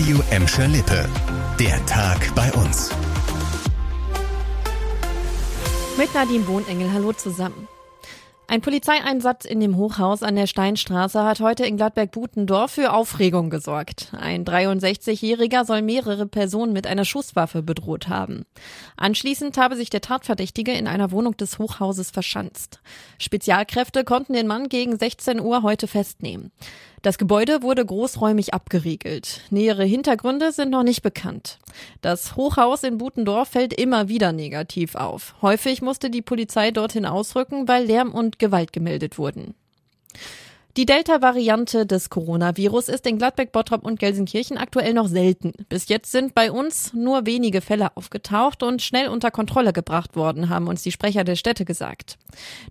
Radio Emscher Lippe. Der Tag bei uns. Mit Nadine Wohnengel, hallo zusammen. Ein Polizeieinsatz in dem Hochhaus an der Steinstraße hat heute in Gladberg-Butendorf für Aufregung gesorgt. Ein 63-Jähriger soll mehrere Personen mit einer Schusswaffe bedroht haben. Anschließend habe sich der Tatverdächtige in einer Wohnung des Hochhauses verschanzt. Spezialkräfte konnten den Mann gegen 16 Uhr heute festnehmen. Das Gebäude wurde großräumig abgeriegelt. Nähere Hintergründe sind noch nicht bekannt. Das Hochhaus in Butendorf fällt immer wieder negativ auf. Häufig musste die Polizei dorthin ausrücken, weil Lärm und Gewalt gemeldet wurden. Die Delta-Variante des Coronavirus ist in Gladbeck, Bottrop und Gelsenkirchen aktuell noch selten. Bis jetzt sind bei uns nur wenige Fälle aufgetaucht und schnell unter Kontrolle gebracht worden, haben uns die Sprecher der Städte gesagt.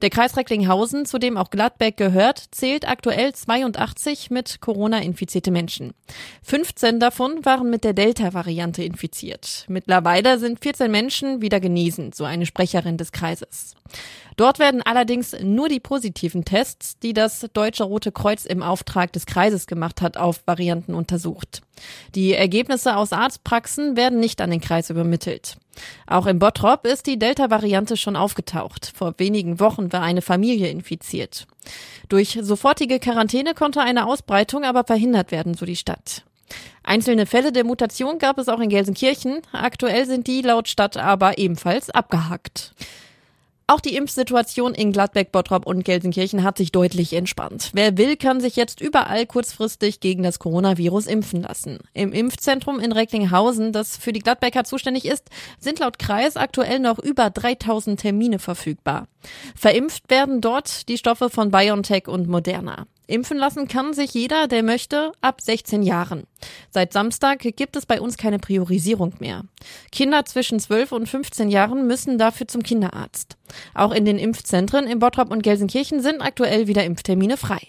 Der Kreis Recklinghausen, zu dem auch Gladbeck gehört, zählt aktuell 82 mit Corona infizierte Menschen. 15 davon waren mit der Delta-Variante infiziert. Mittlerweile sind 14 Menschen wieder genesen, so eine Sprecherin des Kreises. Dort werden allerdings nur die positiven Tests, die das Deutsche Rote Kreuz im Auftrag des Kreises gemacht hat, auf Varianten untersucht. Die Ergebnisse aus Arztpraxen werden nicht an den Kreis übermittelt. Auch im Bottrop ist die Delta-Variante schon aufgetaucht. Vor wenigen Wochen war eine Familie infiziert. Durch sofortige Quarantäne konnte eine Ausbreitung aber verhindert werden, so die Stadt. Einzelne Fälle der Mutation gab es auch in Gelsenkirchen. Aktuell sind die laut Stadt aber ebenfalls abgehackt. Auch die Impfsituation in Gladbeck, Bottrop und Gelsenkirchen hat sich deutlich entspannt. Wer will, kann sich jetzt überall kurzfristig gegen das Coronavirus impfen lassen. Im Impfzentrum in Recklinghausen, das für die Gladbecker zuständig ist, sind laut Kreis aktuell noch über 3000 Termine verfügbar. Verimpft werden dort die Stoffe von BioNTech und Moderna. Impfen lassen kann sich jeder, der möchte, ab 16 Jahren. Seit Samstag gibt es bei uns keine Priorisierung mehr. Kinder zwischen 12 und 15 Jahren müssen dafür zum Kinderarzt. Auch in den Impfzentren in Bottrop und Gelsenkirchen sind aktuell wieder Impftermine frei.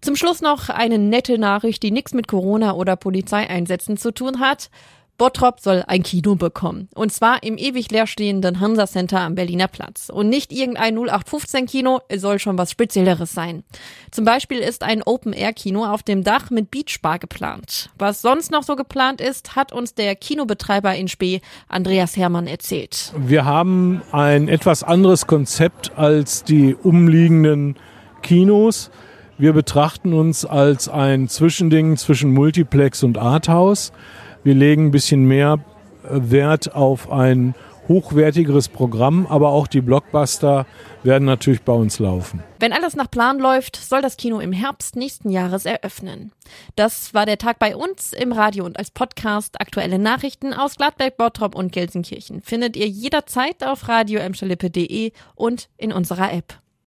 Zum Schluss noch eine nette Nachricht, die nichts mit Corona oder Polizeieinsätzen zu tun hat. Bottrop soll ein Kino bekommen. Und zwar im ewig leerstehenden Hansa Center am Berliner Platz. Und nicht irgendein 0815 Kino, es soll schon was Spezielleres sein. Zum Beispiel ist ein Open-Air-Kino auf dem Dach mit Beachbar geplant. Was sonst noch so geplant ist, hat uns der Kinobetreiber in Spee, Andreas Hermann, erzählt. Wir haben ein etwas anderes Konzept als die umliegenden Kinos. Wir betrachten uns als ein Zwischending zwischen Multiplex und Arthouse. Wir legen ein bisschen mehr äh, Wert auf ein hochwertigeres Programm, aber auch die Blockbuster werden natürlich bei uns laufen. Wenn alles nach Plan läuft, soll das Kino im Herbst nächsten Jahres eröffnen. Das war der Tag bei uns im Radio und als Podcast. Aktuelle Nachrichten aus Gladberg, Bottrop und Gelsenkirchen findet ihr jederzeit auf radio und in unserer App.